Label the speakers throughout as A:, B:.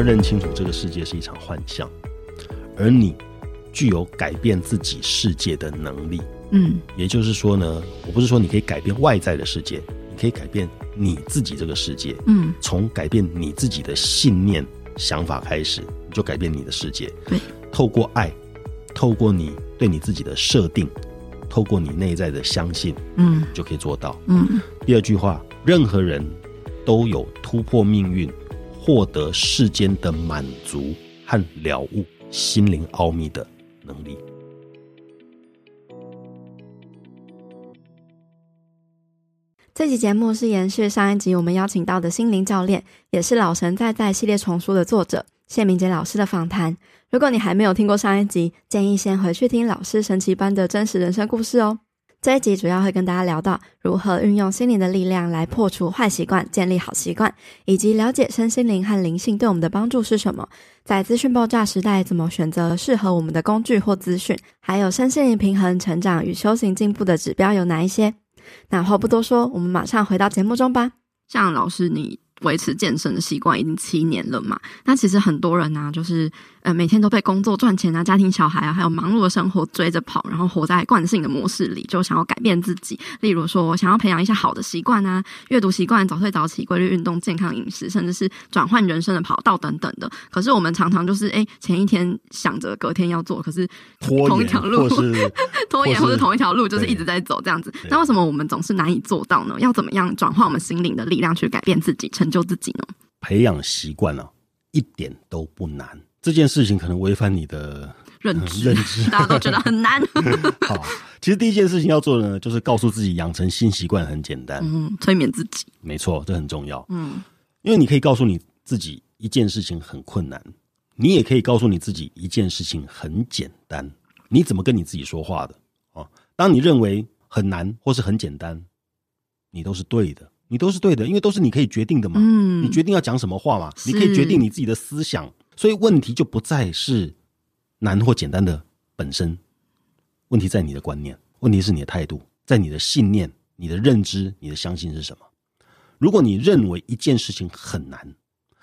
A: 家认清楚这个世界是一场幻象，而你具有改变自己世界的能力。
B: 嗯，
A: 也就是说呢，我不是说你可以改变外在的世界，你可以改变你自己这个世界。
B: 嗯，
A: 从改变你自己的信念、想法开始，你就改变你的世界。
B: 对，
A: 透过爱，透过你对你自己的设定，透过你内在的相信，
B: 嗯，
A: 就可以做到。
B: 嗯，
A: 第二句话，任何人都有突破命运、获得世间的满足和了悟心灵奥秘的能力。
B: 这集节目是延续上一集我们邀请到的心灵教练，也是老神在在系列丛书的作者谢明杰老师的访谈。如果你还没有听过上一集，建议先回去听老师神奇般的真实人生故事哦。这一集主要会跟大家聊到如何运用心灵的力量来破除坏习惯，建立好习惯，以及了解身心灵和灵性对我们的帮助是什么。在资讯爆炸时代，怎么选择适合我们的工具或资讯？还有身心灵平衡、成长与修行进步的指标有哪一些？那话不多说，我们马上回到节目中吧。像老师，你维持健身的习惯已经七年了嘛？那其实很多人呢、啊，就是。呃，每天都被工作赚钱啊、家庭小孩啊，还有忙碌的生活追着跑，然后活在惯性的模式里，就想要改变自己。例如说，想要培养一些好的习惯啊，阅读习惯、早睡早起、规律运动、健康饮食，甚至是转换人生的跑道等等的。可是我们常常就是，哎，前一天想着隔天要做，可是同一条路，
A: 拖延，
B: 拖延，或是同一条路，就是一直在走这样子。那为什么我们总是难以做到呢？要怎么样转换我们心灵的力量去改变自己、成就自己呢？
A: 培养习惯啊，一点都不难。这件事情可能违反你的
B: 认知，
A: 嗯、认知
B: 大家都觉得很难。
A: 好，其实第一件事情要做的呢，就是告诉自己养成新习惯很简单。
B: 嗯，催眠自己，
A: 没错，这很重要。
B: 嗯，
A: 因为你可以告诉你自己一件事情很困难，你也可以告诉你自己一件事情很简单。你怎么跟你自己说话的？哦，当你认为很难或是很简单，你都是对的，你都是对的，因为都是你可以决定的嘛。
B: 嗯，
A: 你决定要讲什么话嘛？你可以决定你自己的思想。所以问题就不再是难或简单的本身，问题在你的观念，问题是你的态度，在你的信念、你的认知、你的相信是什么？如果你认为一件事情很难，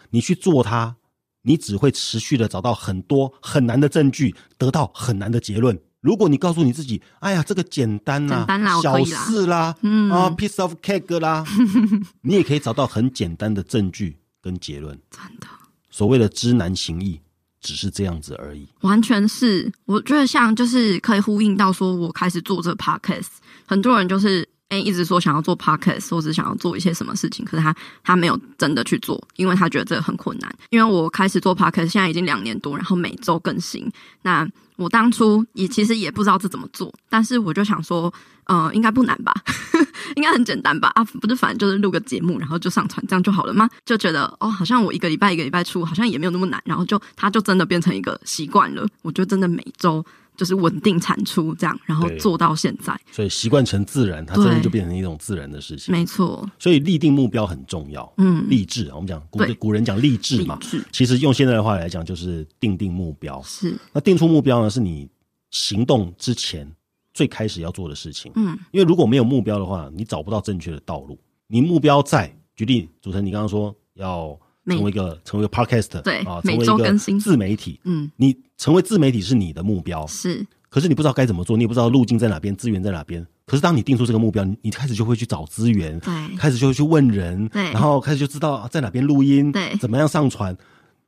A: 你去做它，你只会持续的找到很多很难的证据，得到很难的结论。如果你告诉你自己，哎呀，这个简单啦，小事啦，
B: 嗯
A: 啊，piece of cake 啦，你也可以找到很简单的证据跟结论。
B: 真的。
A: 所谓的知难行易，只是这样子而已。
B: 完全是，我觉得像就是可以呼应到说，我开始做这个 podcast，很多人就是哎、一直说想要做 podcast，或者想要做一些什么事情，可是他他没有真的去做，因为他觉得这个很困难。因为我开始做 podcast，现在已经两年多，然后每周更新。那我当初也其实也不知道这怎么做，但是我就想说，呃，应该不难吧，应该很简单吧？啊，不是，反正就是录个节目，然后就上传，这样就好了吗？就觉得哦，好像我一个礼拜一个礼拜出，好像也没有那么难，然后就它就真的变成一个习惯了。我就真的每周就是稳定产出这样，然后做到现在。
A: 所以习惯成自然，它真的就变成一种自然的事情。
B: 没错。
A: 所以立定目标很重要。嗯，励志，我们讲古古人讲励志嘛，其实用现在的话来讲，就是定定目标。
B: 是。那
A: 定出目标呢？是你行动之前最开始要做的事情。
B: 嗯，
A: 因为如果没有目标的话，你找不到正确的道路。你目标在，举例，主持人，你刚刚说要成为一个成为一个 podcast，
B: 对
A: 啊，
B: 成为一个
A: 自媒体。
B: 嗯，
A: 你成为自媒体是你的目标，
B: 是。
A: 可是你不知道该怎么做，你也不知道路径在哪边，资源在哪边。可是当你定出这个目标，你你开始就会去找资源，
B: 对，
A: 开始就会去问人，
B: 对，
A: 然后开始就知道在哪边录音，
B: 对，
A: 怎么样上传，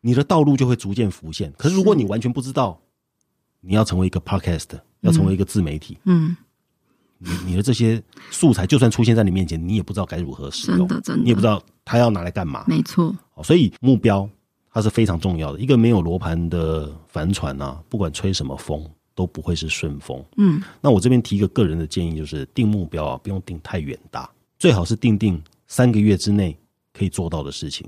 A: 你的道路就会逐渐浮现。可是如果你完全不知道。你要成为一个 podcast，要成为一个自媒体，
B: 嗯，
A: 你你的这些素材就算出现在你面前，你也不知道该如何使用，
B: 真的真的，
A: 你也不知道它要拿来干嘛，
B: 没错。
A: 所以目标它是非常重要的。一个没有罗盘的帆船啊，不管吹什么风都不会是顺风。
B: 嗯，
A: 那我这边提一个个人的建议，就是定目标啊，不用定太远大，最好是定定三个月之内可以做到的事情，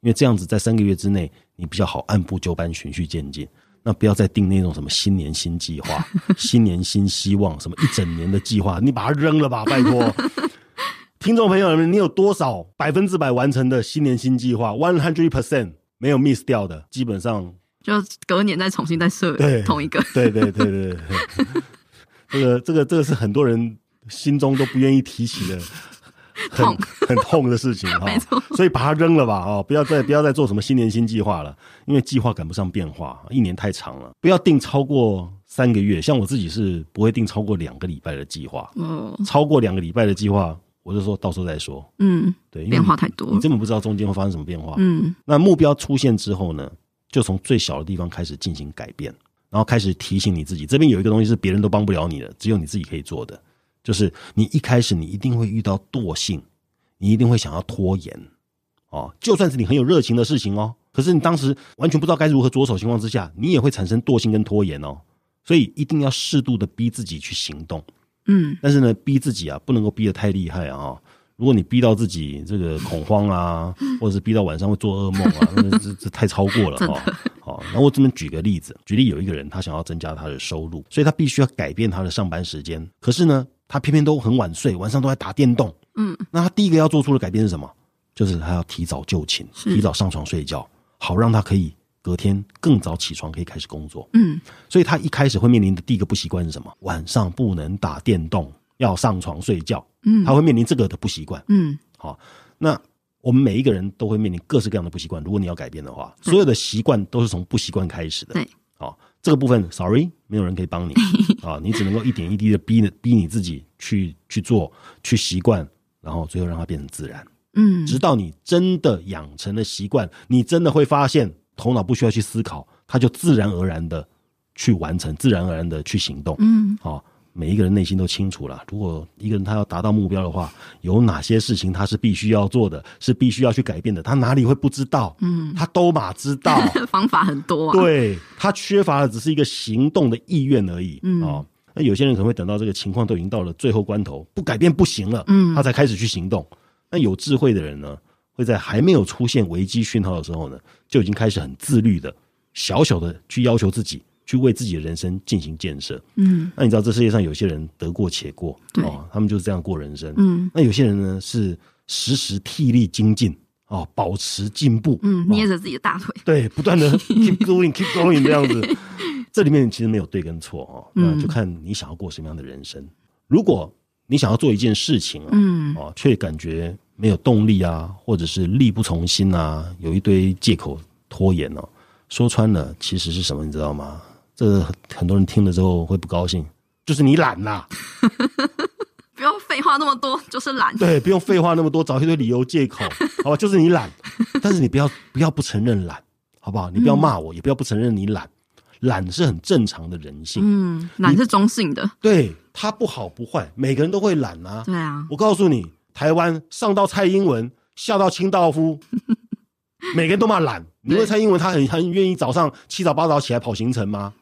A: 因为这样子在三个月之内，你比较好按部就班、循序渐进。那不要再定那种什么新年新计划、新年新希望，什么一整年的计划，你把它扔了吧，拜托！听众朋友们，你有多少百分之百完成的新年新计划？One hundred percent 没有 miss 掉的，基本上
B: 就隔年再重新再设同一个。
A: 对对对对对，这个这个这个是很多人心中都不愿意提起的。很很痛的事情 哈。没错，所以把它扔了吧，哦，不要再不要再做什么新年新计划了，因为计划赶不上变化，一年太长了。不要定超过三个月，像我自己是不会定超过两个礼拜的计划。嗯，超过两个礼拜的计划，我就说到时候再说。嗯，对，
B: 变化太多，
A: 你根本不知道中间会发生什么变化。嗯，那目标出现之后呢，就从最小的地方开始进行改变。然后开始提醒你自己，这边有一个东西是别人都帮不了你的，只有你自己可以做的，就是你一开始你一定会遇到惰性，你一定会想要拖延，哦，就算是你很有热情的事情哦，可是你当时完全不知道该如何着手情况之下，你也会产生惰性跟拖延哦，所以一定要适度的逼自己去行动，嗯，但是呢，逼自己啊，不能够逼得太厉害啊。如果你逼到自己这个恐慌啊，或者是逼到晚上会做噩梦啊，那这这太超过了哈。好，那我这边举个例子，举例有一个人他想要增加他的收入，所以他必须要改变他的上班时间。可是呢，他偏偏都很晚睡，晚上都在打电动。嗯，那他第一个要做出的改变是什么？就是他要提早就寝，提早上床睡觉，好让他可以隔天更早起床，可以开始工作。嗯，所以他一开始会面临的第一个不习惯是什么？晚上不能打电动。要上床睡觉，嗯，他会面临这个的不习惯，嗯，好，那我们每一个人都会面临各式各样的不习惯。如果你要改变的话，所有的习惯都是从不习惯开始的，对，好，这个部分，sorry，没有人可以帮你，啊，你只能够一点一滴的逼逼你自己去去做，去习惯，然后最后让它变成自然，嗯，直到你真的养成了习惯，你真的会发现头脑不需要去思考，它就自然而然的去完成，自然而然的去行动，嗯，好。每一个人内心都清楚了，如果一个人他要达到目标的话，有哪些事情他是必须要做的，是必须要去改变的，他哪里会不知道？嗯，他都马知道，
B: 方法很多啊。
A: 对，他缺乏的只是一个行动的意愿而已。嗯，哦，那有些人可能会等到这个情况都已经到了最后关头，不改变不行了，嗯，他才开始去行动。那有智慧的人呢，会在还没有出现危机讯号的时候呢，就已经开始很自律的，小小的去要求自己。去为自己的人生进行建设，嗯，那你知道这世界上有些人得过且过，对。哦，他们就是这样过人生，嗯，那有些人呢是时时替力精进，哦，保持进步，嗯，
B: 捏着自己的大腿，
A: 对，不断的 keep going keep going 这样子，这里面其实没有对跟错哦，那就看你想要过什么样的人生。如果你想要做一件事情，嗯，哦，却感觉没有动力啊，或者是力不从心啊，有一堆借口拖延哦，说穿了其实是什么，你知道吗？这很多人听了之后会不高兴，就是你懒呐，
B: 不用废话那么多，就是懒。
A: 对，不用废话那么多，找一堆理由借口，好吧，就是你懒。但是你不要不要不承认懒，好不好？你不要骂我，嗯、也不要不承认你懒，懒是很正常的人性。嗯，懒是中性的，对，他不好不坏，每个人都会懒啊。对啊，我告诉你，台湾上到蔡英文，下到清道夫。每个人都骂懒，你问蔡英文，他很很愿意早上七早八早起来跑行程吗？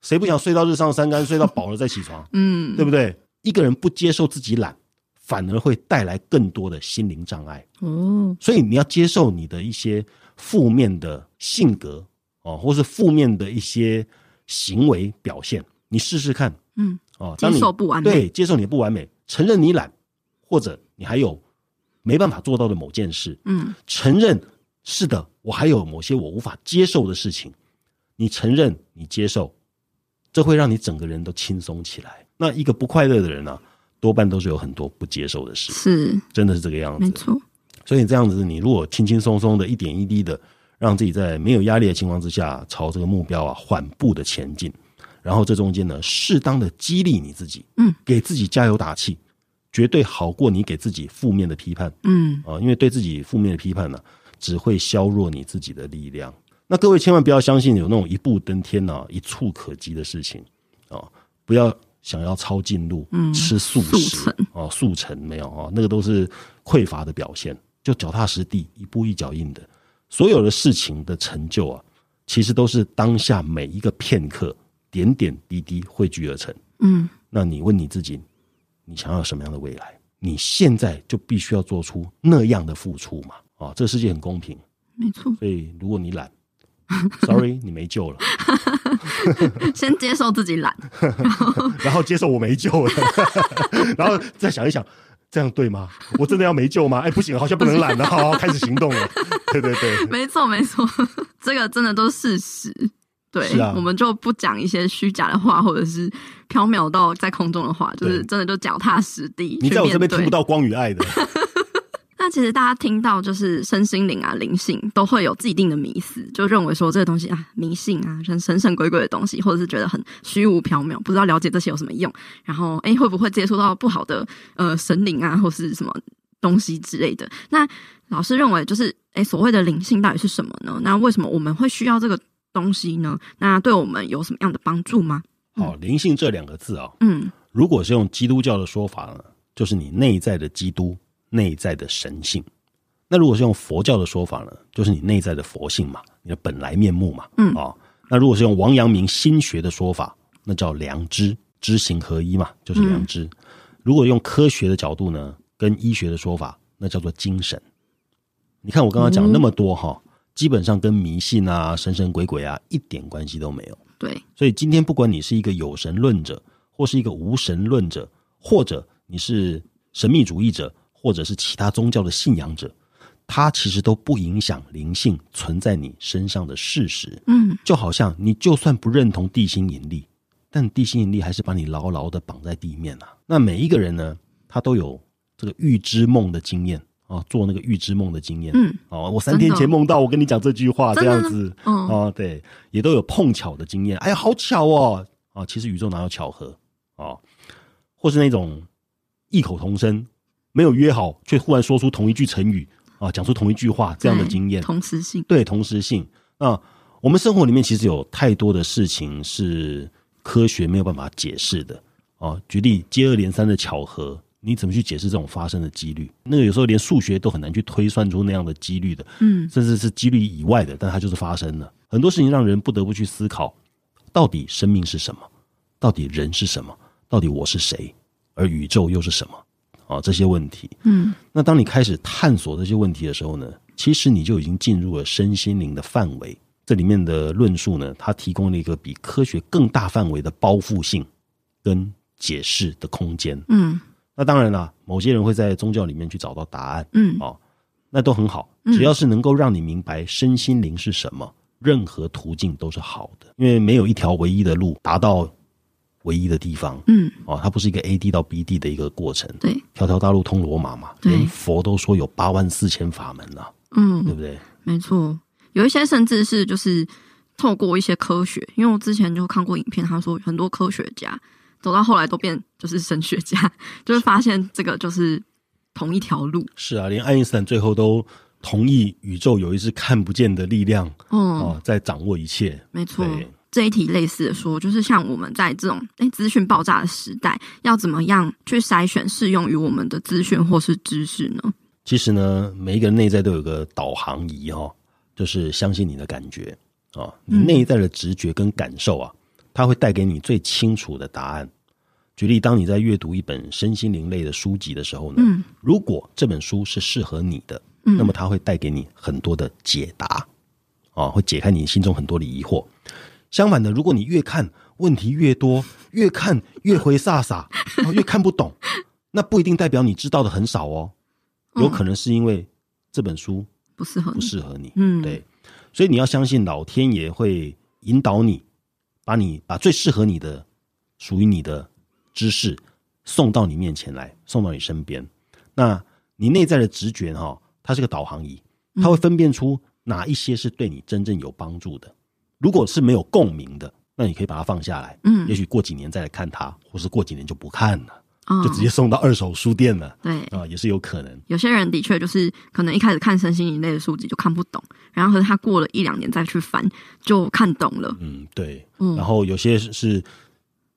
A: 谁不想睡到日上三竿，睡到饱了再起床？嗯，对不对？一个人不接受自己懒，反而会带来更多的心灵障碍。哦，所以你要接受你的一些负面的性格哦，或是负面的一些行为表现，你试试看。嗯，哦，当你接受不完美，对，接受你的不完美，承认你懒，或者你还有没办法做到的某件事。嗯，承认是的，我还有某些我无法接受的事情。你承认，你接受。这会让你整个人都轻松起来。那一个不快乐的人呢、啊，多半都是有很多不接受的事。是，真的是这个样子。没错。所以这样子，你如果轻轻松松的一点一滴的，让自己在没有压力的情况之下，朝这个目标啊缓步的前进，然后这中间呢，适当的激励你自己，嗯，给自己加油打气，绝对好过你给自己负面的批判。嗯啊，因为对自己负面的批判呢、啊，只会削弱你自己的力量。那各位千万不要相信有那种一步登天呐、啊、一触可及的事情啊！不要想要抄近路，嗯，吃素食啊，速成没有啊，那个都是匮乏的表现。就脚踏实地，一步一脚印的，所有的事情的成就啊，其实都是当下每一个片刻点点滴滴汇聚而成。嗯，那你问你自己，你想要什么样的未来？你现在就必须要做出那样的付出嘛！啊，这个世界很公平，没错。所以如果你懒 Sorry，你没救了。
B: 先接受自己懒，
A: 然后接受我没救了，然后再想一想，这样对吗？我真的要没救吗？哎，不行，好像不能懒了，好，好，开始行动了。对对对，
B: 没错没错，这个真的都是事实。对，啊，我们就不讲一些虚假的话，或者是缥缈到在空中的话，就是真的就脚踏实地。
A: 你在我这边听不到光与爱的。
B: 那其实大家听到就是身心灵啊、灵性，都会有既定的迷思，就认为说这个东西啊迷信啊，神神神鬼鬼的东西，或者是觉得很虚无缥缈，不知道了解这些有什么用。然后哎，会不会接触到不好的呃神灵啊，或是什么东西之类的？那老师认为就是哎，所谓的灵性到底是什么呢？那为什么我们会需要这个东西呢？那对我们有什么样的帮助吗？
A: 哦，灵性这两个字啊，
B: 嗯，
A: 如果是用基督教的说法呢，就是你内在的基督。内在的神性，那如果是用佛教的说法呢，就是你内在的佛性嘛，你的本来面目嘛，嗯啊、哦，那如果是用王阳明心学的说法，那叫良知，知行合一嘛，就是良知。嗯、如果用科学的角度呢，跟医学的说法，那叫做精神。你看我刚刚讲那么多哈，嗯、基本上跟迷信啊、神神鬼鬼啊一点关系都没有。
B: 对，
A: 所以今天不管你是一个有神论者，或是一个无神论者，或者你是神秘主义者。或者是其他宗教的信仰者，他其实都不影响灵性存在你身上的事实。
B: 嗯，
A: 就好像你就算不认同地心引力，但地心引力还是把你牢牢的绑在地面啊。那每一个人呢，他都有这个预知梦的经验啊，做那个预知梦的经验。
B: 嗯，
A: 哦，我三天前梦到我跟你讲这句话，这样子。
B: 嗯，
A: 哦，对，也都有碰巧的经验。哎呀，好巧哦！啊，其实宇宙哪有巧合啊？或是那种异口同声。没有约好，却忽然说出同一句成语啊，讲出同一句话，这样的经验，
B: 同时性，
A: 对，同时性那。我们生活里面其实有太多的事情是科学没有办法解释的啊。举例，接二连三的巧合，你怎么去解释这种发生的几率？那个有时候连数学都很难去推算出那样的几率的，嗯，甚至是几率以外的，但它就是发生了。很多事情让人不得不去思考：到底生命是什么？到底人是什么？到底我是谁？而宇宙又是什么？啊，这些问题，
B: 嗯，
A: 那当你开始探索这些问题的时候呢，其实你就已经进入了身心灵的范围。这里面的论述呢，它提供了一个比科学更大范围的包覆性跟解释的空间。
B: 嗯，
A: 那当然了，某些人会在宗教里面去找到答案。
B: 嗯，
A: 哦，那都很好，只要是能够让你明白身心灵是什么，任何途径都是好的，因为没有一条唯一的路达到。唯一的地方，
B: 嗯，
A: 哦，它不是一个 A D 到 B D 的一个过程，
B: 对，
A: 条条大路通罗马嘛，连佛都说有八万四千法门了，
B: 嗯，
A: 对不对？
B: 没错，有一些甚至是就是透过一些科学，因为我之前就看过影片，他说很多科学家走到后来都变就是神学家，就是发现这个就是同一条路。
A: 是啊，连爱因斯坦最后都同意宇宙有一只看不见的力量，
B: 嗯、
A: 哦，在掌握一切，
B: 没错。这一题类似的说，就是像我们在这种诶资讯爆炸的时代，要怎么样去筛选适用于我们的资讯或是知识呢？
A: 其实呢，每一个人内在都有个导航仪哈，就是相信你的感觉啊，你内在的直觉跟感受啊，它会带给你最清楚的答案。举例，当你在阅读一本身心灵类的书籍的时候呢，嗯，如果这本书是适合你的，那么它会带给你很多的解答啊，会解开你心中很多的疑惑。相反的，如果你越看问题越多，越看越回煞煞，越看不懂，那不一定代表你知道的很少哦，有可能是因为这本书不适合不适合你。嗯，对，所以你要相信老天爷会引导你，把你把最适合你的、属于你的知识送到你面前来，送到你身边。那你内在的直觉哈，它是个导航仪，它会分辨出哪一些是对你真正有帮助的。如果是没有共鸣的，那你可以把它放下来。嗯，也许过几年再来看它，或是过几年就不看了，哦、就直接送到二手书店了。
B: 对
A: 啊，也是有可能。有
B: 些人的确就是可能一开始看身心灵类的书籍就看不懂，然后他过了一两年再去翻就看懂了。
A: 嗯，对。嗯，然后有些是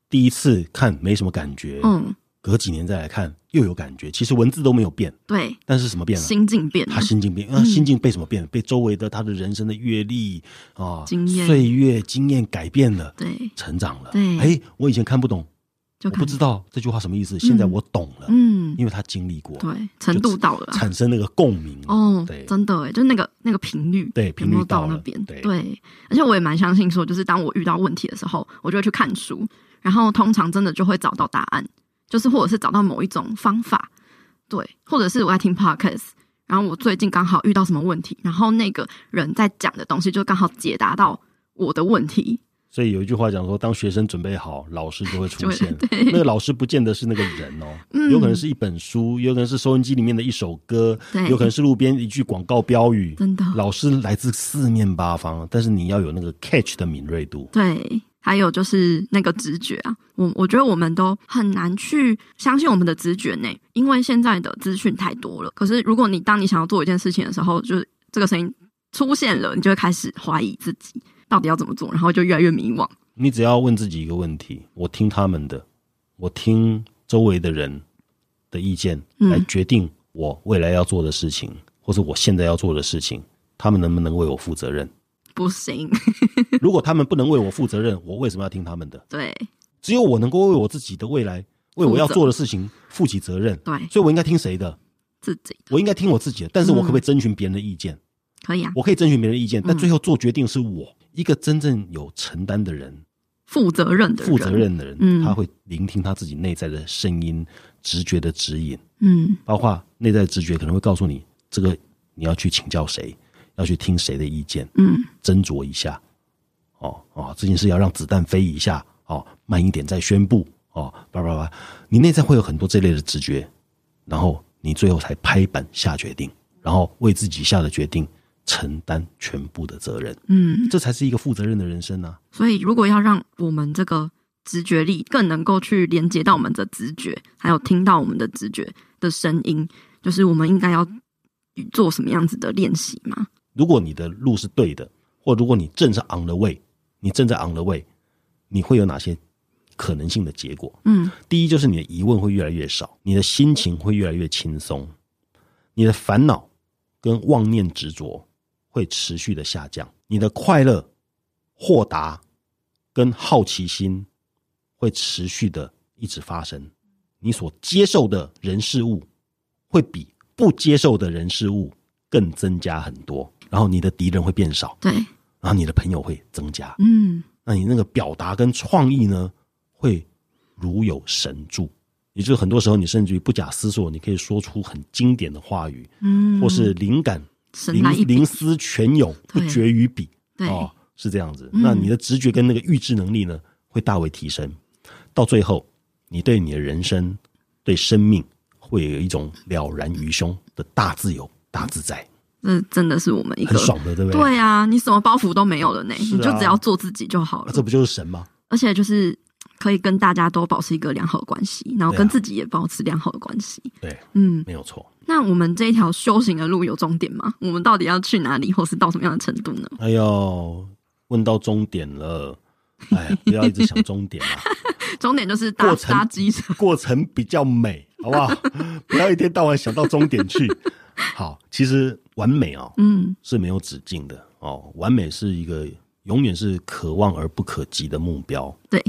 A: 第一次看没什么感觉。嗯。隔几年再来看，又有感觉。其实文字都没有变，
B: 对，
A: 但是什么变了？
B: 心境变了。
A: 他心境变，那、嗯、心境被什么变？被周围的他的人生的阅历啊、
B: 经验、
A: 岁月、经验改变了，
B: 对，
A: 成长了。
B: 对，
A: 哎，我以前看不懂，
B: 就
A: 我不知道这句话什么意思，现在我懂了。
B: 嗯，
A: 因为他经历过，
B: 对，程度到了，
A: 产生那个共鸣。
B: 哦，
A: 对，
B: 真的哎，就那个那个频率，
A: 对，频率到
B: 那边。对，而且我也蛮相信说，就是当我遇到问题的时候，我就会去看书，然后通常真的就会找到答案。就是，或者是找到某一种方法，对，或者是我在听 podcast，然后我最近刚好遇到什么问题，然后那个人在讲的东西就刚好解答到我的问题，
A: 所以有一句话讲说，当学生准备好，老师就会出现。那个老师不见得是那个人哦，嗯、有可能是一本书，有可能是收音机里面的一首歌，
B: 对
A: 有可能是路边一句广告标语。
B: 真的，
A: 老师来自四面八方，但是你要有那个 catch 的敏锐度。
B: 对，还有就是那个直觉啊，我我觉得我们都很难去相信我们的直觉呢，因为现在的资讯太多了。可是如果你当你想要做一件事情的时候，就是这个声音出现了，你就会开始怀疑自己。到底要怎么做？然后就越来越迷惘。
A: 你只要问自己一个问题：我听他们的，我听周围的人的意见来决定我未来要做的事情，嗯、或者我现在要做的事情，他们能不能为我负责任？
B: 不行。
A: 如果他们不能为我负责任，我为什么要听他们的？
B: 对，
A: 只有我能够为我自己的未来、为我要做的事情负起责任。
B: 对，
A: 所以我应该听谁的？
B: 自己的。
A: 我应该听我自己的，但是我可不可以征询别人的意见？嗯、
B: 可以啊，
A: 我可以征询别人的意见，但最后做决定是我。嗯一个真正有承担的人，
B: 负责任的人，
A: 负责任的人，
B: 嗯，
A: 他会聆听他自己内在的声音、直觉的指引，
B: 嗯，
A: 包括内在的直觉可能会告诉你，这个你要去请教谁，要去听谁的意见，
B: 嗯，
A: 斟酌一下，哦哦，这件事要让子弹飞一下，哦，慢一点再宣布，哦，叭叭叭，你内在会有很多这类的直觉，然后你最后才拍板下决定，然后为自己下的决定。承担全部的责任，
B: 嗯，
A: 这才是一个负责任的人生啊。
B: 所以，如果要让我们这个直觉力更能够去连接到我们的直觉，还有听到我们的直觉的声音，就是我们应该要做什么样子的练习吗？
A: 如果你的路是对的，或如果你正是 on the way，你正在 on the way，你会有哪些可能性的结果？
B: 嗯，
A: 第一就是你的疑问会越来越少，你的心情会越来越轻松，你的烦恼跟妄念执着。会持续的下降，你的快乐、豁达跟好奇心会持续的一直发生。你所接受的人事物会比不接受的人事物更增加很多，然后你的敌人会变少，
B: 对，
A: 然后你的朋友会增加，
B: 嗯，
A: 那你那个表达跟创意呢，会如有神助。也就是很多时候，你甚至于不假思索，你可以说出很经典的话语，
B: 嗯，
A: 或是灵感。灵灵思泉涌，不绝于笔。
B: 对
A: 哦，是这样子。嗯、那你的直觉跟那个预知能力呢，会大为提升。到最后，你对你的人生、对生命，会有一种了然于胸的大自由、大自在。
B: 这真的是我们一个
A: 很爽的，对不对？
B: 对啊，你什么包袱都没有了呢，啊、你就只要做自己就好了。
A: 这不就是神吗？
B: 而且就是。可以跟大家都保持一个良好的关系，然后跟自己也保持良好的关系。
A: 对，
B: 嗯，
A: 没有错。
B: 那我们这一条修行的路有终点吗？我们到底要去哪里，或是到什么样的程度呢？
A: 哎呦，问到终点了，哎，不要一直想终点啊。
B: 终点就是搭搭机车，
A: 过程比较美，好不好？不要一天到晚想到终点去。好，其实完美哦，
B: 嗯，
A: 是没有止境的哦。完美是一个永远是可望而不可及的目标。
B: 对。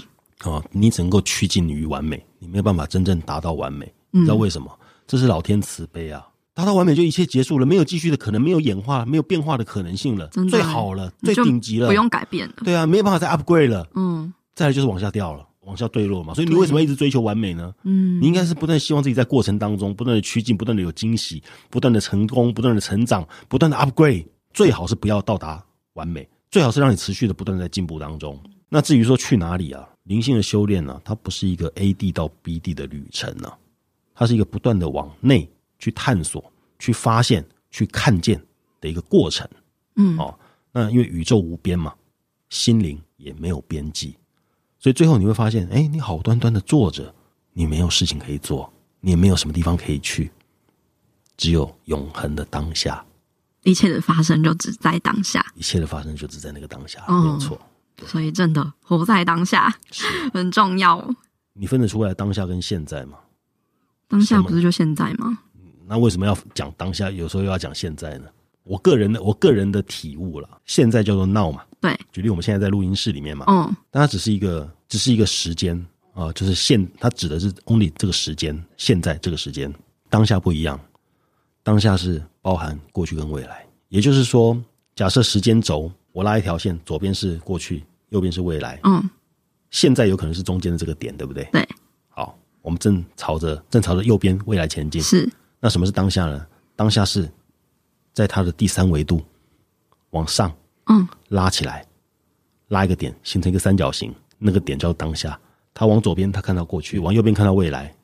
A: 哦，你只能够趋近于完美，你没有办法真正达到完美。你知道为什么？这是老天慈悲啊！达到完美就一切结束了，没有继续的可能，没有演化，没有变化的可能性了，最好了，最顶级了，
B: 不用改变了。
A: 对啊，没有办法再 upgrade 了。
B: 嗯，
A: 再来就是往下掉了，往下坠落嘛。所以你为什么一直追求完美呢？
B: 嗯，
A: 你应该是不断希望自己在过程当中不断的趋近，不断的有惊喜，不断的成功，不断的成长，不断的 upgrade。最好是不要到达完美，最好是让你持续的不断在进步当中。那至于说去哪里啊？灵性的修炼呢，它不是一个 A 地到 B 地的旅程呢，它是一个不断的往内去探索、去发现、去看见的一个过程。
B: 嗯，
A: 哦，那因为宇宙无边嘛，心灵也没有边际，所以最后你会发现，哎，你好端端的坐着，你没有事情可以做，你也没有什么地方可以去，只有永恒的当下，
B: 一切的发生就只在当下，
A: 一切的发生就只在那个当下，
B: 哦、
A: 没有错。
B: 所以，真的活在当下很重要。
A: 你分得出来当下跟现在吗？
B: 当下不是就现在吗？
A: 那为什么要讲当下？有时候又要讲现在呢？我个人的，我个人的体悟了，现在叫做 now 嘛。
B: 对，
A: 举例我们现在在录音室里面嘛。
B: 嗯，
A: 但它只是一个，只是一个时间啊、呃，就是现，它指的是 only 这个时间，现在这个时间，当下不一样。当下是包含过去跟未来，也就是说，假设时间轴。我拉一条线，左边是过去，右边是未来。
B: 嗯，
A: 现在有可能是中间的这个点，对不对？
B: 对。
A: 好，我们正朝着正朝着右边未来前进。
B: 是。
A: 那什么是当下呢？当下是在它的第三维度往上，
B: 嗯，
A: 拉起来，拉一个点，形成一个三角形，那个点叫当下。他往左边，他看到过去；往右边看到未来。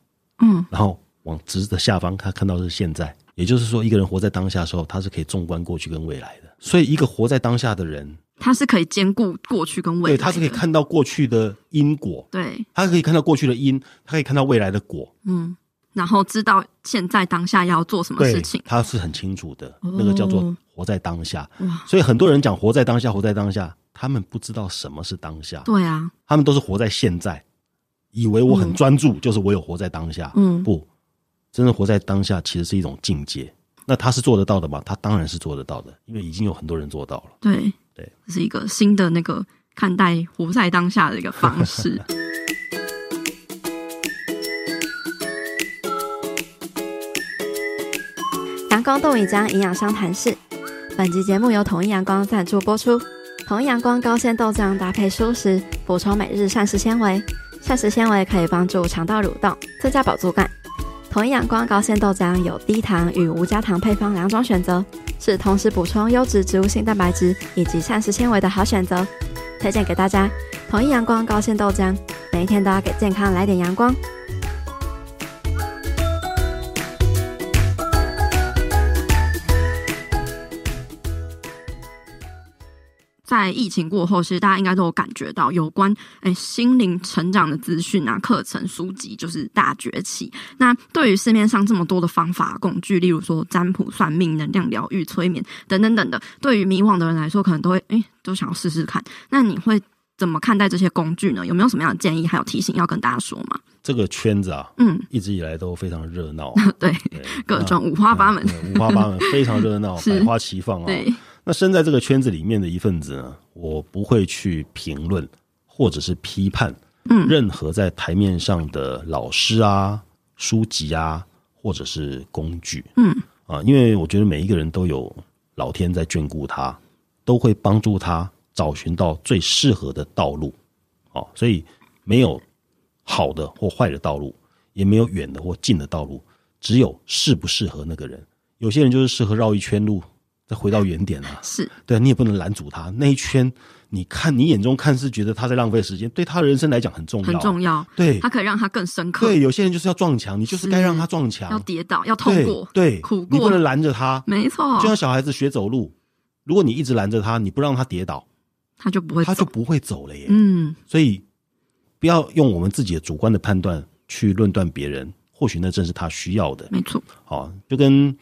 B: 嗯，
A: 然后往直的下方，他看到是现在。也就是说，一个人活在当下的时候，他是可以纵观过去跟未来的。所以，一个活在当下的人，
B: 他是可以兼顾过去跟未来的。
A: 对，他是可以看到过去的因果。
B: 对，
A: 他可以看到过去的因，他可以看到未来的果。
B: 嗯，然后知道现在当下要做什么事情，
A: 他是很清楚的。那个叫做活在当下。所以很多人讲活在当下，活在当下，他们不知道什么是当下。
B: 对啊，
A: 他们都是活在现在，以为我很专注，就是我有活在当下。
B: 嗯，
A: 不，真正活在当下其实是一种境界。那他是做得到的吗？他当然是做得到的，因为已经有很多人做到了。
B: 对
A: 对，
B: 这是一个新的那个看待活在当下的一个方式。阳光豆米浆营养商谈室，本集节目由统一阳光赞助播出。统一阳光高纤豆浆搭配蔬食，补充每日膳食纤维，膳食纤维可以帮助肠道蠕动，增加饱足感。统一阳光高纤豆浆有低糖与无加糖配方两种选择，是同时补充优质植物性蛋白质以及膳食纤维的好选择，推荐给大家。统一阳光高纤豆浆，每一天都要给健康来点阳光。在疫情过后，其实大家应该都有感觉到，有关诶心灵成长的资讯啊、课程、书籍就是大崛起。那对于市面上这么多的方法工具，例如说占卜、算命、能量疗愈、催眠等等等的，对于迷惘的人来说，可能都会诶都想要试试看。那你会怎么看待这些工具呢？有没有什么样的建议还有提醒要跟大家说吗？
A: 这个圈子啊，
B: 嗯，
A: 一直以来都非常热闹，
B: 对，对各种五花八门，
A: 五花八门，非常热闹，百花齐放啊。
B: 对。
A: 那身在这个圈子里面的一份子呢，我不会去评论或者是批判，嗯，任何在台面上的老师啊、书籍啊，或者是工具，
B: 嗯，
A: 啊，因为我觉得每一个人都有老天在眷顾他，都会帮助他找寻到最适合的道路，哦，所以没有好的或坏的道路，也没有远的或近的道路，只有适不适合那个人。有些人就是适合绕一圈路。再回到原点啊，
B: 是
A: 对，你也不能拦阻他那一圈。你看，你眼中看是觉得他在浪费时间，对他的人生来讲很重要，
B: 很重要。
A: 对，
B: 他可以让他更深刻。
A: 对，有些人就是要撞墙，你就是该让他撞墙，
B: 要跌倒，要痛过，
A: 对，对
B: 苦过，
A: 你不能拦着他。
B: 没错，
A: 就像小孩子学走路，如果你一直拦着他，你不让他跌倒，
B: 他就不会，
A: 他就不会走了耶。
B: 嗯，
A: 所以不要用我们自己的主观的判断去论断别人，或许那正是他需要的。
B: 没错，
A: 好，就跟。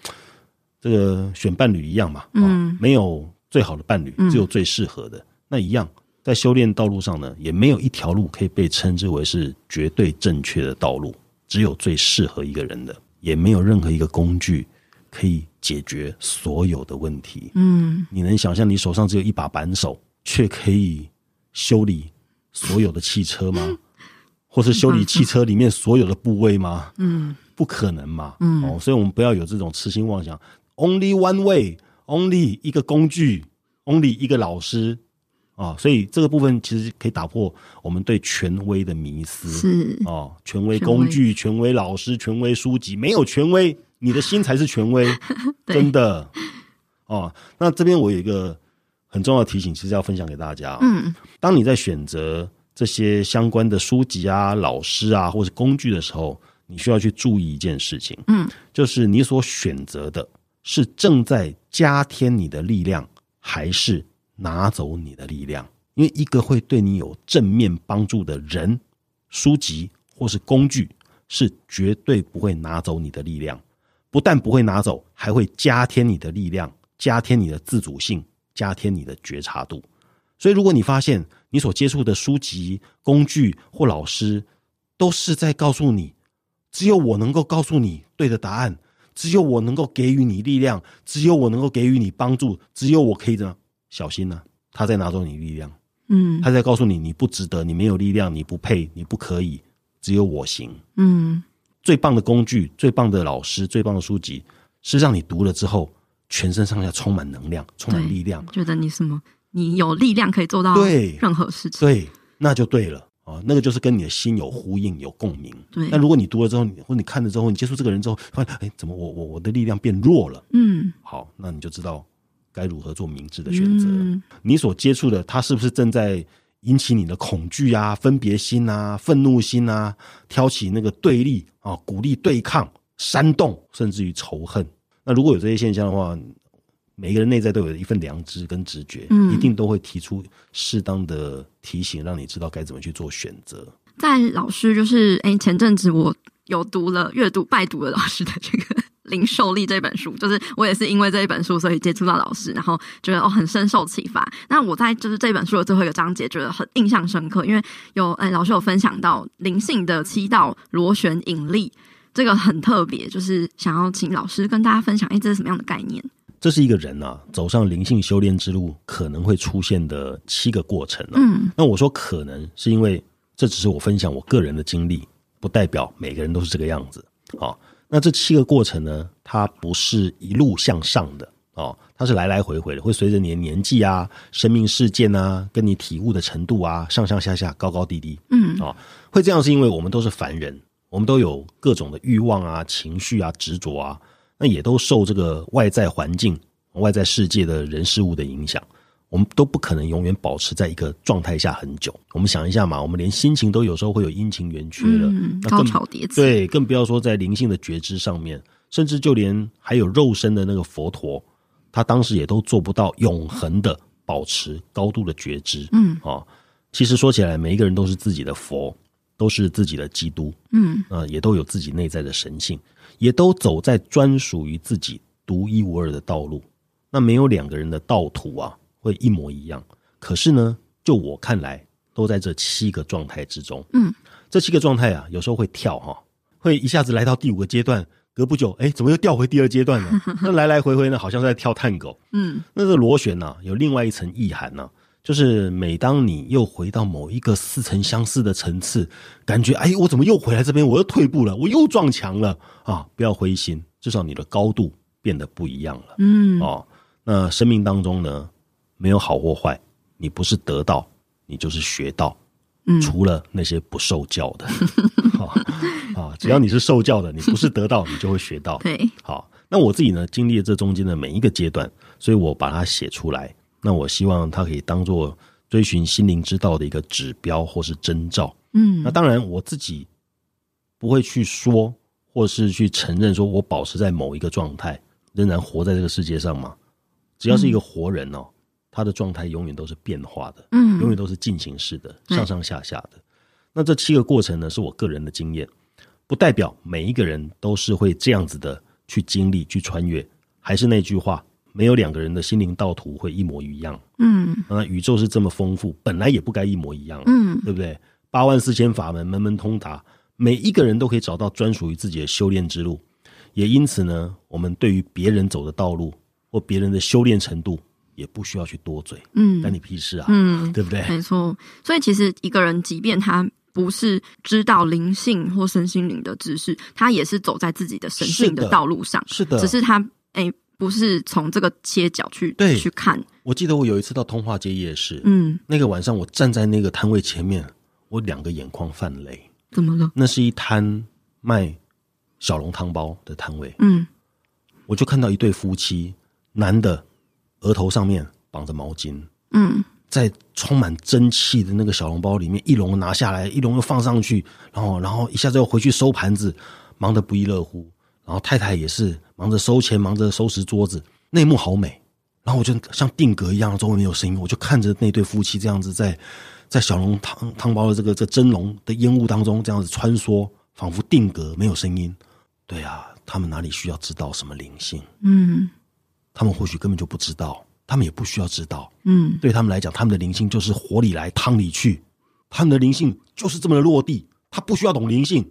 A: 这个选伴侣一样嘛，
B: 嗯，
A: 没有最好的伴侣，只有最适合的。嗯、那一样，在修炼道路上呢，也没有一条路可以被称之为是绝对正确的道路，只有最适合一个人的，也没有任何一个工具可以解决所有的问题。
B: 嗯，
A: 你能想象你手上只有一把扳手，却可以修理所有的汽车吗？或是修理汽车里面所有的部位吗？
B: 嗯，
A: 不可能嘛。
B: 嗯，
A: 哦，所以我们不要有这种痴心妄想。Only one way, only 一个工具，only 一个老师啊，所以这个部分其实可以打破我们对权威的迷思。
B: 是
A: 哦，权威工具、权威老师、权威书籍，没有权威，你的心才是权威，真的。哦，那这边我有一个很重要的提醒，其实要分享给大家。
B: 嗯，
A: 当你在选择这些相关的书籍啊、老师啊，或者工具的时候，你需要去注意一件事情。
B: 嗯，
A: 就是你所选择的。是正在加添你的力量，还是拿走你的力量？因为一个会对你有正面帮助的人、书籍或是工具，是绝对不会拿走你的力量。不但不会拿走，还会加添你的力量，加添你的自主性，加添你的觉察度。所以，如果你发现你所接触的书籍、工具或老师，都是在告诉你，只有我能够告诉你对的答案。只有我能够给予你力量，只有我能够给予你帮助，只有我可以这样。小心呢、啊，他在拿走你力量。
B: 嗯，
A: 他在告诉你，你不值得，你没有力量，你不配，你不可以，只有我行。
B: 嗯，
A: 最棒的工具，最棒的老师，最棒的书籍，是让你读了之后，全身上下充满能量，充满力量，
B: 觉得你什么，你有力量可以做到对任何事情。
A: 对，那就对了。哦，那个就是跟你的心有呼应、有共鸣。
B: 对。
A: 那如果你读了之后，或者你看了之后，你接触这个人之后，发现哎，怎么我我我的力量变弱了？
B: 嗯。
A: 好，那你就知道该如何做明智的选择。
B: 嗯、
A: 你所接触的，他是不是正在引起你的恐惧啊、分别心啊、愤怒心啊，挑起那个对立啊、鼓励对抗、煽动，甚至于仇恨？那如果有这些现象的话，每个人内在都有一份良知跟直觉，嗯，一定都会提出适当的提醒，让你知道该怎么去做选择。
B: 在老师就是，哎，前阵子我有读了阅读拜读了老师的这个《灵受力》这本书，就是我也是因为这一本书，所以接触到老师，然后觉得哦很深受启发。那我在就是这本书的最后一个章节，觉得很印象深刻，因为有哎老师有分享到灵性的七道螺旋引力，这个很特别，就是想要请老师跟大家分享，哎，这是什么样的概念？
A: 这是一个人啊，走上灵性修炼之路可能会出现的七个过程，啊。
B: 嗯，
A: 那我说可能是因为这只是我分享我个人的经历，不代表每个人都是这个样子。哦，那这七个过程呢，它不是一路向上的哦，它是来来回回的，会随着你的年纪啊、生命事件啊、跟你体悟的程度啊，上上下下、高高低低。
B: 嗯，
A: 哦，会这样是因为我们都是凡人，我们都有各种的欲望啊、情绪啊、执着啊。那也都受这个外在环境、外在世界的人事物的影响，我们都不可能永远保持在一个状态下很久。我们想一下嘛，我们连心情都有时候会有阴晴圆缺的，
B: 嗯、高潮迭起。
A: 对，更不要说在灵性的觉知上面，甚至就连还有肉身的那个佛陀，他当时也都做不到永恒的保持高度的觉知。
B: 嗯，
A: 哦，其实说起来，每一个人都是自己的佛，都是自己的基督。
B: 嗯，
A: 啊，也都有自己内在的神性。也都走在专属于自己独一无二的道路，那没有两个人的道途啊会一模一样。可是呢，就我看来，都在这七个状态之中。
B: 嗯，这
A: 七个状态啊，有时候会跳哈，会一下子来到第五个阶段，隔不久，哎，怎么又掉回第二阶段呢？那来来回回呢，好像是在跳探狗。
B: 嗯，
A: 那这螺旋呢，有另外一层意涵呢。就是每当你又回到某一个似曾相识的层次，感觉哎，我怎么又回来这边？我又退步了，我又撞墙了啊！不要灰心，至少你的高度变得不一样了。
B: 嗯，
A: 哦，那生命当中呢，没有好或坏，你不是得到，你就是学到。嗯，除了那些不受教的，啊啊，只要你是受教的，你不是得到，你就会学到。
B: 对，
A: 好，那我自己呢，经历了这中间的每一个阶段，所以我把它写出来。那我希望它可以当做追寻心灵之道的一个指标或是征兆。
B: 嗯，
A: 那当然我自己不会去说，或是去承认说我保持在某一个状态，仍然活在这个世界上嘛。只要是一个活人哦，他的状态永远都是变化的，
B: 嗯，
A: 永远都是进行式的，上上下下的。那这七个过程呢，是我个人的经验，不代表每一个人都是会这样子的去经历、去穿越。还是那句话。没有两个人的心灵道途会一模一样。
B: 嗯，
A: 那宇宙是这么丰富，本来也不该一模一样。
B: 嗯，
A: 对不对？八万四千法门，门门通达，每一个人都可以找到专属于自己的修炼之路。也因此呢，我们对于别人走的道路或别人的修炼程度，也不需要去多嘴。
B: 嗯，
A: 关你屁事啊？
B: 嗯，
A: 对不对？
B: 没错。所以其实一个人，即便他不是知道灵性或身心灵的知识，他也是走在自己的神性的道路上。
A: 是的，
B: 只是他哎。不是从这个切角去
A: 对
B: 去看。
A: 我记得我有一次到通化街夜市，
B: 嗯，
A: 那个晚上我站在那个摊位前面，我两个眼眶泛泪。
B: 怎么了？
A: 那是一摊卖小笼汤包的摊位，
B: 嗯，
A: 我就看到一对夫妻，男的额头上面绑着毛巾，
B: 嗯，
A: 在充满蒸汽的那个小笼包里面，一笼拿下来，一笼又放上去，然后然后一下子又回去收盘子，忙得不亦乐乎。然后太太也是忙着收钱，忙着收拾桌子，那幕好美。然后我就像定格一样，周围没有声音，我就看着那对夫妻这样子在在小笼汤汤包的这个这蒸笼的烟雾当中这样子穿梭，仿佛定格，没有声音。对啊，他们哪里需要知道什么灵性？
B: 嗯，
A: 他们或许根本就不知道，他们也不需要知道。
B: 嗯，
A: 对他们来讲，他们的灵性就是火里来汤里去，他们的灵性就是这么的落地，他不需要懂灵性。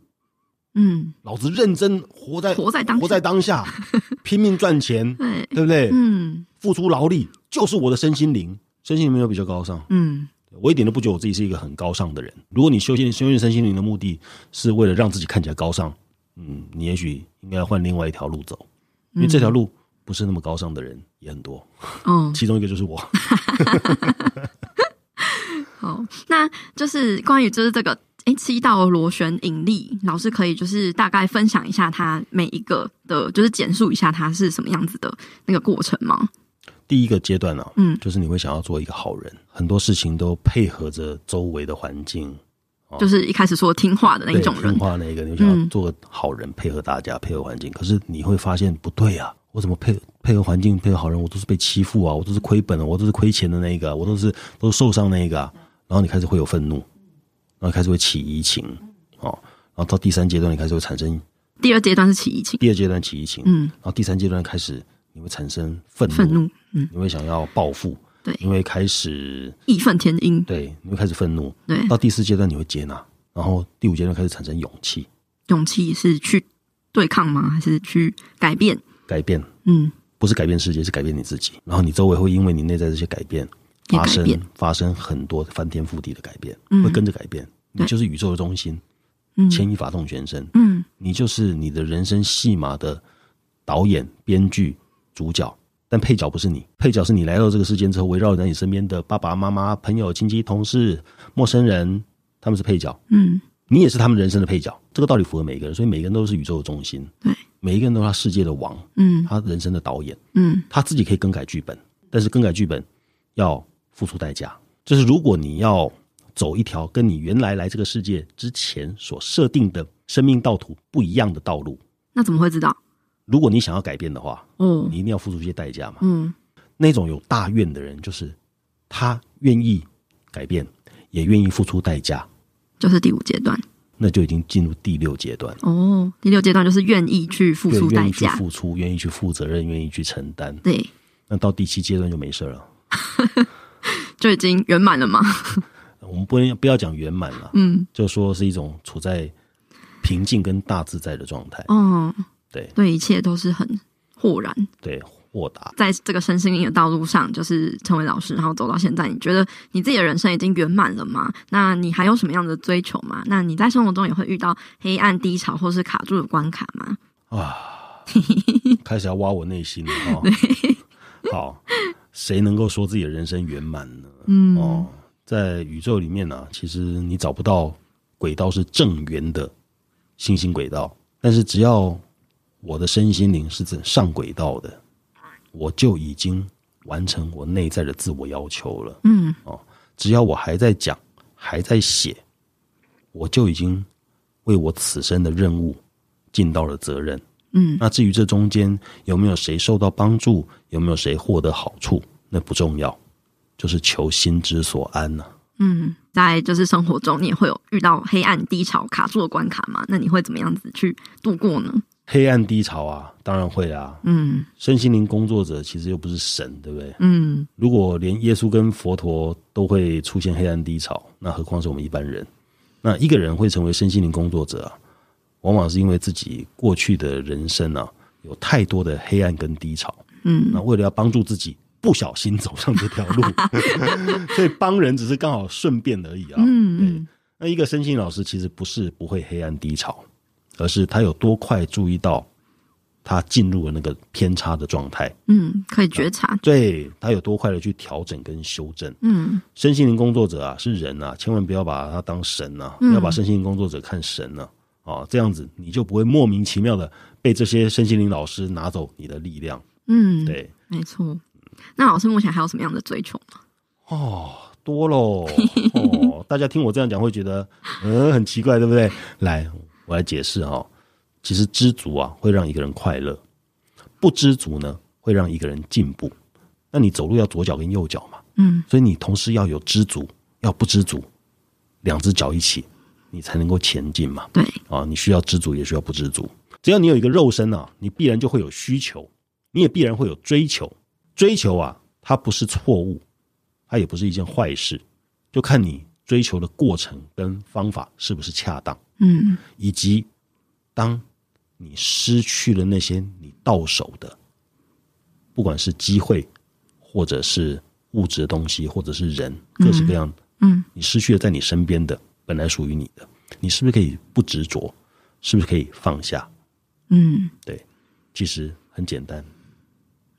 B: 嗯，
A: 老子认真活在
B: 活在当
A: 活在当下，拼命赚钱，
B: 对
A: 对不对？
B: 嗯，
A: 付出劳力就是我的身心灵，身心灵没有比较高尚。
B: 嗯，
A: 我一点都不觉得我自己是一个很高尚的人。如果你修行修炼身心灵的目的是为了让自己看起来高尚，嗯，你也许应该换另外一条路走，因为这条路不是那么高尚的人也很多。
B: 嗯，
A: 其中一个就是我。
B: 好，那就是关于就是这个。哎，七道螺旋引力，老师可以就是大概分享一下它每一个的，就是简述一下它是什么样子的那个过程吗？
A: 第一个阶段啊，
B: 嗯，
A: 就是你会想要做一个好人，很多事情都配合着周围的环境，
B: 就是一开始说听话的那一种人，
A: 听话那个，你想要做个好人，配合大家，配合环境。可是你会发现不对啊，我怎么配配合环境，配合好人，我都是被欺负啊，我都是亏本啊，我都是亏钱的那一个，我都是都是受伤那一个。然后你开始会有愤怒，然后开始会起移情，哦，然后到第三阶段，你开始会产生。
B: 第二阶段是起移情，
A: 第二阶段起移情，
B: 嗯，
A: 然后第三阶段开始你会产生愤怒，
B: 愤怒，嗯，
A: 你会想要报复，
B: 对，
A: 你会开始
B: 义愤填膺，
A: 对，你会开始愤怒，
B: 对，
A: 到第四阶段你会接纳，然后第五阶段开始产生勇气，
B: 勇气是去对抗吗？还是去改变？
A: 改变，
B: 嗯，
A: 不是改变世界，是改变你自己，然后你周围会因为你内在这些改变发生发生很多翻天覆地的改变，嗯、会跟着改变，你就是宇宙的中心。嗯。牵一发动全身，嗯，你就是你的人生戏码的导演、编剧、主角，但配角不是你，配角是你来到这个世间之后，围绕在你身边的爸爸妈妈、朋友、亲戚、同事、陌生人，他们是配角，嗯，你也是他们人生的配角。这个道理符合每一个人，所以每个人都是宇宙的中心，对，每一个人都是他世界的王，嗯，他人生的导演，嗯，他自己可以更改剧本，但是更改剧本要付出代价，就是如果你要。走一条跟你原来来这个世界之前所设定的生命道途不一样的道路，
B: 那怎么会知道？
A: 如果你想要改变的话，嗯，你一定要付出一些代价嘛。嗯，那种有大愿的人，就是他愿意改变，也愿意付出代价，
B: 就是第五阶段，
A: 那就已经进入第六阶段。
B: 哦，第六阶段就是愿意去付出代价，愿意去
A: 付出，愿意去负责任，愿意去承担。
B: 对，
A: 那到第七阶段就没事了，
B: 就已经圆满了吗？
A: 我们不能不要讲圆满了，嗯，就说是一种处在平静跟大自在的状态，嗯，对，
B: 对，一切都是很豁然，
A: 对，豁达。
B: 在这个身心灵的道路上，就是成为老师，然后走到现在，你觉得你自己的人生已经圆满了吗？那你还有什么样的追求吗？那你在生活中也会遇到黑暗低潮或是卡住的关卡吗？
A: 啊，开始要挖我内心了哦。好，谁能够说自己的人生圆满呢？嗯，哦。在宇宙里面呢、啊，其实你找不到轨道是正圆的星星轨道，但是只要我的身心灵是在上轨道的，我就已经完成我内在的自我要求了。嗯，哦，只要我还在讲，还在写，我就已经为我此生的任务尽到了责任。嗯，那至于这中间有没有谁受到帮助，有没有谁获得好处，那不重要。就是求心之所安呢、啊。
B: 嗯，在就是生活中，你也会有遇到黑暗低潮卡住的关卡吗？那你会怎么样子去度过呢？
A: 黑暗低潮啊，当然会啊。嗯，身心灵工作者其实又不是神，对不对？嗯，如果连耶稣跟佛陀都会出现黑暗低潮，那何况是我们一般人？那一个人会成为身心灵工作者啊，往往是因为自己过去的人生啊，有太多的黑暗跟低潮。嗯，那为了要帮助自己。不小心走上这条路，所以帮人只是刚好顺便而已啊。嗯，对。那一个身心老师其实不是不会黑暗低潮，而是他有多快注意到他进入了那个偏差的状态。
B: 嗯，可以觉察。
A: 对，他有多快的去调整跟修正。嗯，身心灵工作者啊是人啊，千万不要把他当神啊，不要把身心灵工作者看神呢。啊，这样子你就不会莫名其妙的被这些身心灵老师拿走你的力量。嗯，对，
B: 没错。那老师目前还有什么样的追求吗？
A: 哦，多喽！哦，大家听我这样讲会觉得，嗯，很奇怪，对不对？来，我来解释哦。其实知足啊，会让一个人快乐；不知足呢，会让一个人进步。那你走路要左脚跟右脚嘛，嗯，所以你同时要有知足，要不知足，两只脚一起，你才能够前进嘛。
B: 对，
A: 啊，你需要知足，也需要不知足。只要你有一个肉身啊，你必然就会有需求，你也必然会有追求。追求啊，它不是错误，它也不是一件坏事，就看你追求的过程跟方法是不是恰当，嗯，以及当你失去了那些你到手的，不管是机会，或者是物质的东西，或者是人，各式各样，嗯，你失去了在你身边的本来属于你的，你是不是可以不执着？是不是可以放下？嗯，对，其实很简单。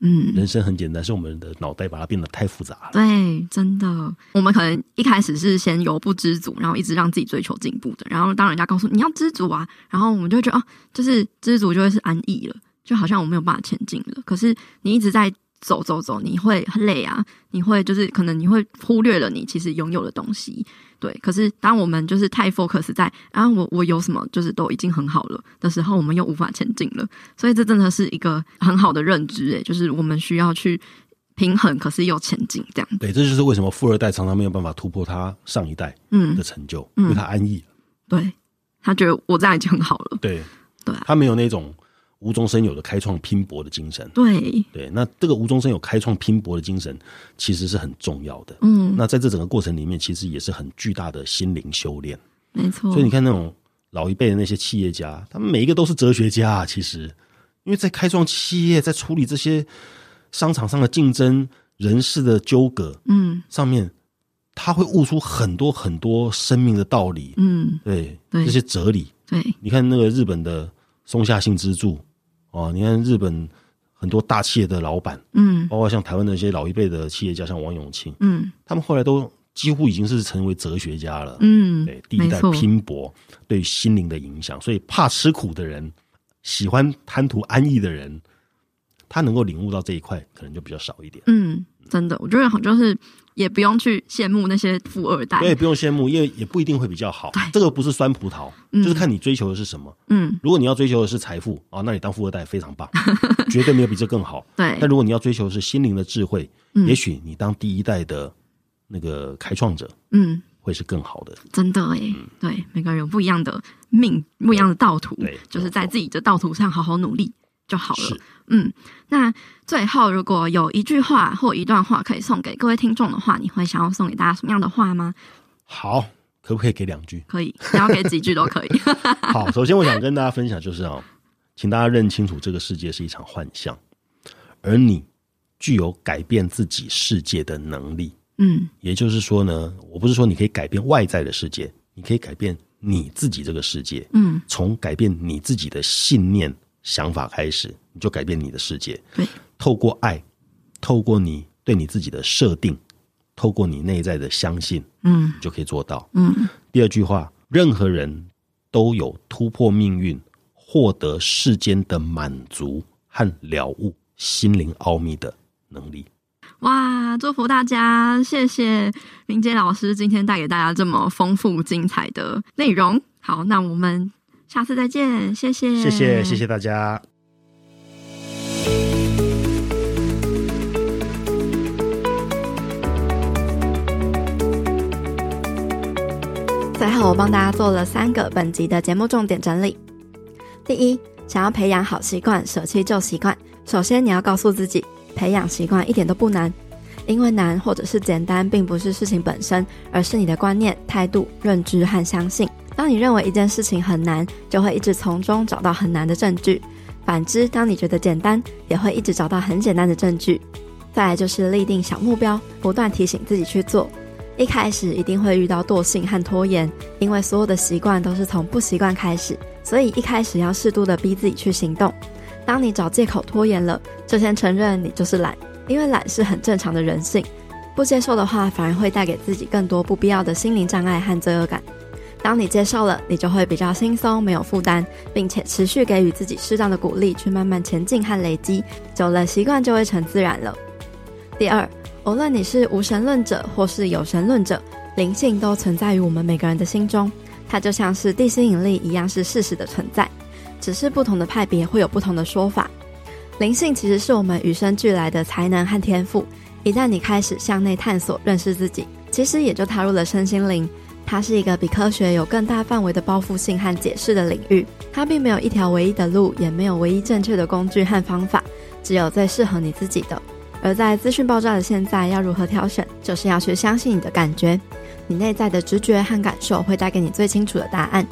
A: 嗯，人生很简单，是我们的脑袋把它变得太复杂了。
B: 对，真的，我们可能一开始是先由不知足，然后一直让自己追求进步的。然后当人家告诉你要知足啊，然后我们就会觉得哦，就是知足就会是安逸了，就好像我没有办法前进了。可是你一直在
C: 走走走，你会很累啊，你会就是可能你会忽略了你其实拥有的东西。对，可是当我们就是太 focus 在啊，我我有什么就是都已经很好了的时候，我们又无法前进了。所以这真的是一个很好的认知，诶，就是我们需要去平衡，可是又前进这样。
A: 对，这就是为什么富二代常常没有办法突破他上一代嗯的成就，
C: 嗯，
A: 因为他安逸。
C: 对，他觉得我这样已经很好了。
A: 对，
C: 对啊，
A: 他没有那种。无中生有的开创拼搏的精神，
C: 对
A: 对，那这个无中生有开创拼搏的精神，其实是很重要的。
C: 嗯，
A: 那在这整个过程里面，其实也是很巨大的心灵修炼。
C: 没错，
A: 所以你看那种老一辈的那些企业家，他们每一个都是哲学家啊。其实，因为在开创企业，在处理这些商场上的竞争、人事的纠葛，
C: 嗯，
A: 上面他会悟出很多很多生命的道理。
C: 嗯，
A: 对，
C: 对，
A: 这些哲理。
C: 对，
A: 你看那个日本的松下幸之助。哦，你看日本很多大企业的老板，
C: 嗯，
A: 包括像台湾的一些老一辈的企业家，像王永庆，
C: 嗯，
A: 他们后来都几乎已经是成为哲学家了，
C: 嗯，
A: 对，第一代拼搏对心灵的影响，所以怕吃苦的人，喜欢贪图安逸的人，他能够领悟到这一块，可能就比较少一点。
C: 嗯，真的，我觉得好就是。也不用去羡慕那些富二代，
A: 对，不用羡慕，因为也不一定会比较好。对，这个不是酸葡萄，嗯，就是看你追求的是什么。
C: 嗯，
A: 如果你要追求的是财富啊，那你当富二代非常棒，绝对没有比这更好。
C: 对，
A: 但如果你要追求的是心灵的智慧，
C: 嗯，
A: 也许你当第一代的那个开创者，
C: 嗯，
A: 会是更好的。
C: 真的哎，嗯，对，每个人有不一样的命，不一样的道途，
A: 对，
C: 就是在自己的道途上好好努力就好了。嗯，那最后如果有一句话或一段话可以送给各位听众的话，你会想要送给大家什么样的话吗？
A: 好，可不可以给两句？
C: 可以，想要给几句都可以。
A: 好，首先我想跟大家分享就是啊，请大家认清楚，这个世界是一场幻象，而你具有改变自己世界的能力。
C: 嗯，
A: 也就是说呢，我不是说你可以改变外在的世界，你可以改变你自己这个世界。
C: 嗯，
A: 从改变你自己的信念。想法开始，你就改变你的世界。
C: 对，
A: 透过爱，透过你对你自己的设定，透过你内在的相信，
C: 嗯，
A: 你就可以做到。
C: 嗯，
A: 第二句话，任何人都有突破命运、获得世间的满足和了悟心灵奥秘的能力。
C: 哇，祝福大家！谢谢明杰老师今天带给大家这么丰富精彩的内容。好，那我们。下次再见，谢谢，
A: 谢谢，谢谢大家。
C: 最后，我帮大家做了三个本集的节目重点整理。第一，想要培养好习惯，舍弃旧习惯，首先你要告诉自己，培养习惯一点都不难，因为难或者是简单，并不是事情本身，而是你的观念、态度、认知和相信。当你认为一件事情很难，就会一直从中找到很难的证据；反之，当你觉得简单，也会一直找到很简单的证据。再来就是立定小目标，不断提醒自己去做。一开始一定会遇到惰性和拖延，因为所有的习惯都是从不习惯开始，所以一开始要适度的逼自己去行动。当你找借口拖延了，就先承认你就是懒，因为懒是很正常的人性。不接受的话，反而会带给自己更多不必要的心灵障碍和罪恶感。当你接受了，你就会比较轻松，没有负担，并且持续给予自己适当的鼓励，去慢慢前进和累积，久了习惯就会成自然了。第二，无论你是无神论者或是有神论者，灵性都存在于我们每个人的心中，它就像是地心引力一样是事实的存在，只是不同的派别会有不同的说法。灵性其实是我们与生俱来的才能和天赋，一旦你开始向内探索认识自己，其实也就踏入了身心灵。它是一个比科学有更大范围的包覆性和解释的领域，它并没有一条唯一的路，也没有唯一正确的工具和方法，只有最适合你自己的。而在资讯爆炸的现在，要如何挑选，就是要去相信你的感觉，你内在的直觉和感受会带给你最清楚的答案。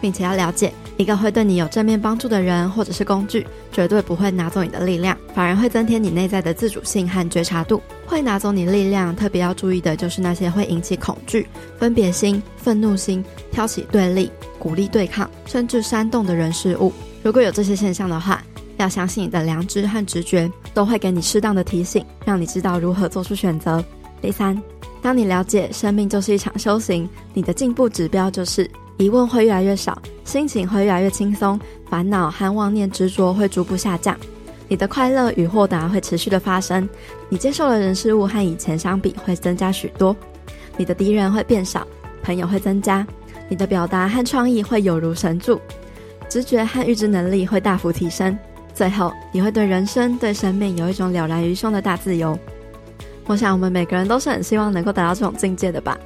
C: 并且要了解，一个会对你有正面帮助的人或者是工具，绝对不会拿走你的力量，反而会增添你内在的自主性和觉察度。会拿走你力量，特别要注意的就是那些会引起恐惧、分别心、愤怒心、挑起对立、鼓励对抗，甚至煽动的人事物。如果有这些现象的话，要相信你的良知和直觉都会给你适当的提醒，让你知道如何做出选择。第三，当你了解生命就是一场修行，你的进步指标就是。疑问会越来越少，心情会越来越轻松，烦恼和妄念执着会逐步下降。你的快乐与豁达会持续的发生，你接受的人事物和以前相比会增加许多，你的敌人会变少，朋友会增加，你的表达和创意会有如神助，直觉和预知能力会大幅提升，最后你会对人生、对生命有一种了然于胸的大自由。我想我们每个人都是很希望能够达到这种境界的吧。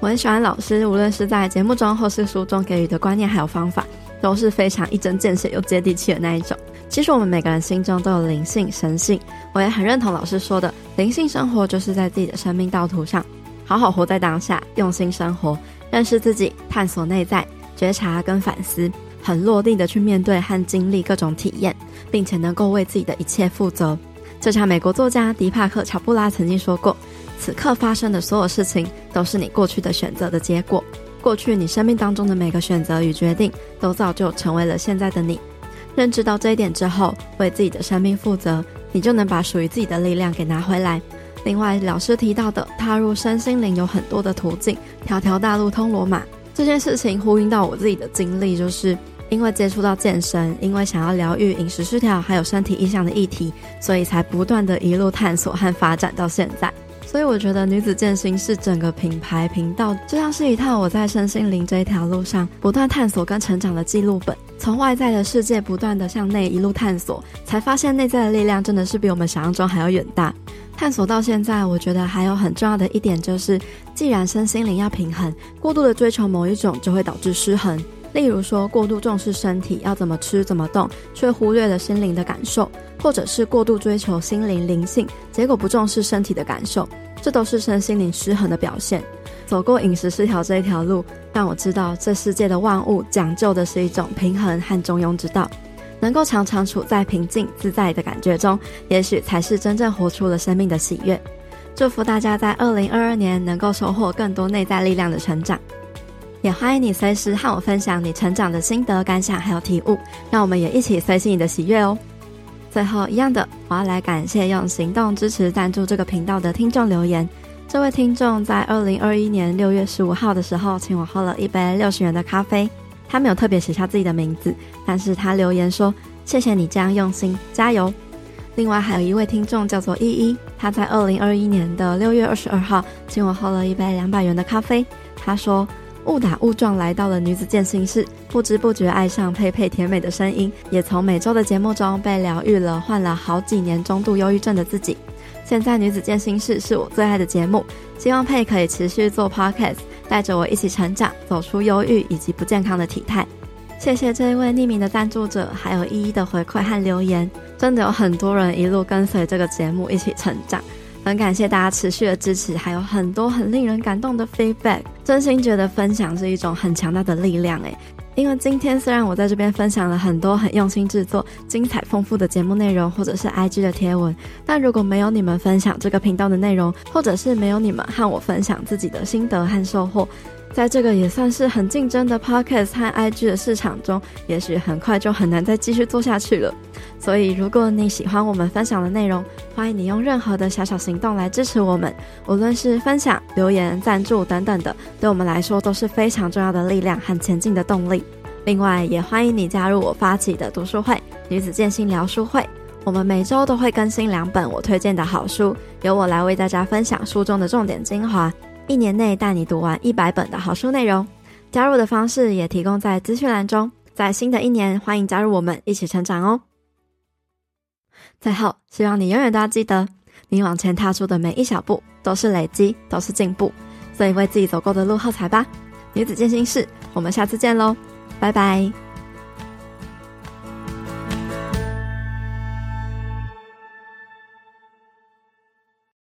C: 我很喜欢老师，无论是在节目中或是书中给予的观念还有方法，都是非常一针见血又接地气的那一种。其实我们每个人心中都有灵性、神性，我也很认同老师说的，灵性生活就是在自己的生命道途上，好好活在当下，用心生活，认识自己，探索内在，觉察跟反思，很落地的去面对和经历各种体验，并且能够为自己的一切负责。就像美国作家迪帕克·乔布拉曾经说过：“此刻发生的所有事情，都是你过去的选择的结果。过去你生命当中的每个选择与决定，都造就成为了现在的你。”认知到这一点之后，为自己的生命负责，你就能把属于自己的力量给拿回来。另外，老师提到的踏入身心灵有很多的途径，条条大路通罗马这件事情呼应到我自己的经历，就是因为接触到健身，因为想要疗愈饮食失调还有身体意向的议题，所以才不断的一路探索和发展到现在。所以我觉得女子健心是整个品牌频道，就像是一套我在身心灵这一条路上不断探索跟成长的记录本。从外在的世界不断的向内一路探索，才发现内在的力量真的是比我们想象中还要远大。探索到现在，我觉得还有很重要的一点就是，既然身心灵要平衡，过度的追求某一种就会导致失衡。例如说，过度重视身体要怎么吃怎么动，却忽略了心灵的感受，或者是过度追求心灵灵性，结果不重视身体的感受，这都是身心灵失衡的表现。走过饮食失调这一条路，让我知道这世界的万物讲究的是一种平衡和中庸之道，能够常常处在平静自在的感觉中，也许才是真正活出了生命的喜悦。祝福大家在二零二二年能够收获更多内在力量的成长。也欢迎你随时和我分享你成长的心得感想还有体悟，让我们也一起随喜你的喜悦哦。最后一样的，我要来感谢用行动支持赞助这个频道的听众留言。这位听众在二零二一年六月十五号的时候，请我喝了一杯六十元的咖啡。他没有特别写下自己的名字，但是他留言说：“谢谢你这样用心，加油。”另外还有一位听众叫做依依，他在二零二一年的六月二十二号，请我喝了一杯两百元的咖啡。他说。误打误撞来到了女子健心室，不知不觉爱上佩佩甜美的声音，也从每周的节目中被疗愈了，患了好几年中度忧郁症的自己。现在女子健心室是我最爱的节目，希望佩可以持续做 podcast，带着我一起成长，走出忧郁以及不健康的体态。谢谢这一位匿名的赞助者，还有一一的回馈和留言，真的有很多人一路跟随这个节目一起成长。很感谢大家持续的支持，还有很多很令人感动的 feedback。真心觉得分享是一种很强大的力量诶，因为今天虽然我在这边分享了很多很用心制作、精彩丰富的节目内容，或者是 IG 的贴文，但如果没有你们分享这个频道的内容，或者是没有你们和我分享自己的心得和收获。在这个也算是很竞争的 Podcast 和 IG 的市场中，也许很快就很难再继续做下去了。所以，如果你喜欢我们分享的内容，欢迎你用任何的小小行动来支持我们，无论是分享、留言、赞助等等的，对我们来说都是非常重要的力量和前进的动力。另外，也欢迎你加入我发起的读书会——女子健心聊书会。我们每周都会更新两本我推荐的好书，由我来为大家分享书中的重点精华。一年内带你读完一百本的好书内容，加入的方式也提供在资讯栏中。在新的一年，欢迎加入我们一起成长哦。最后，希望你永远都要记得，你往前踏出的每一小步都是累积，都是进步。所以为自己走过的路喝彩吧。女子健心室，我们下次见喽，拜拜。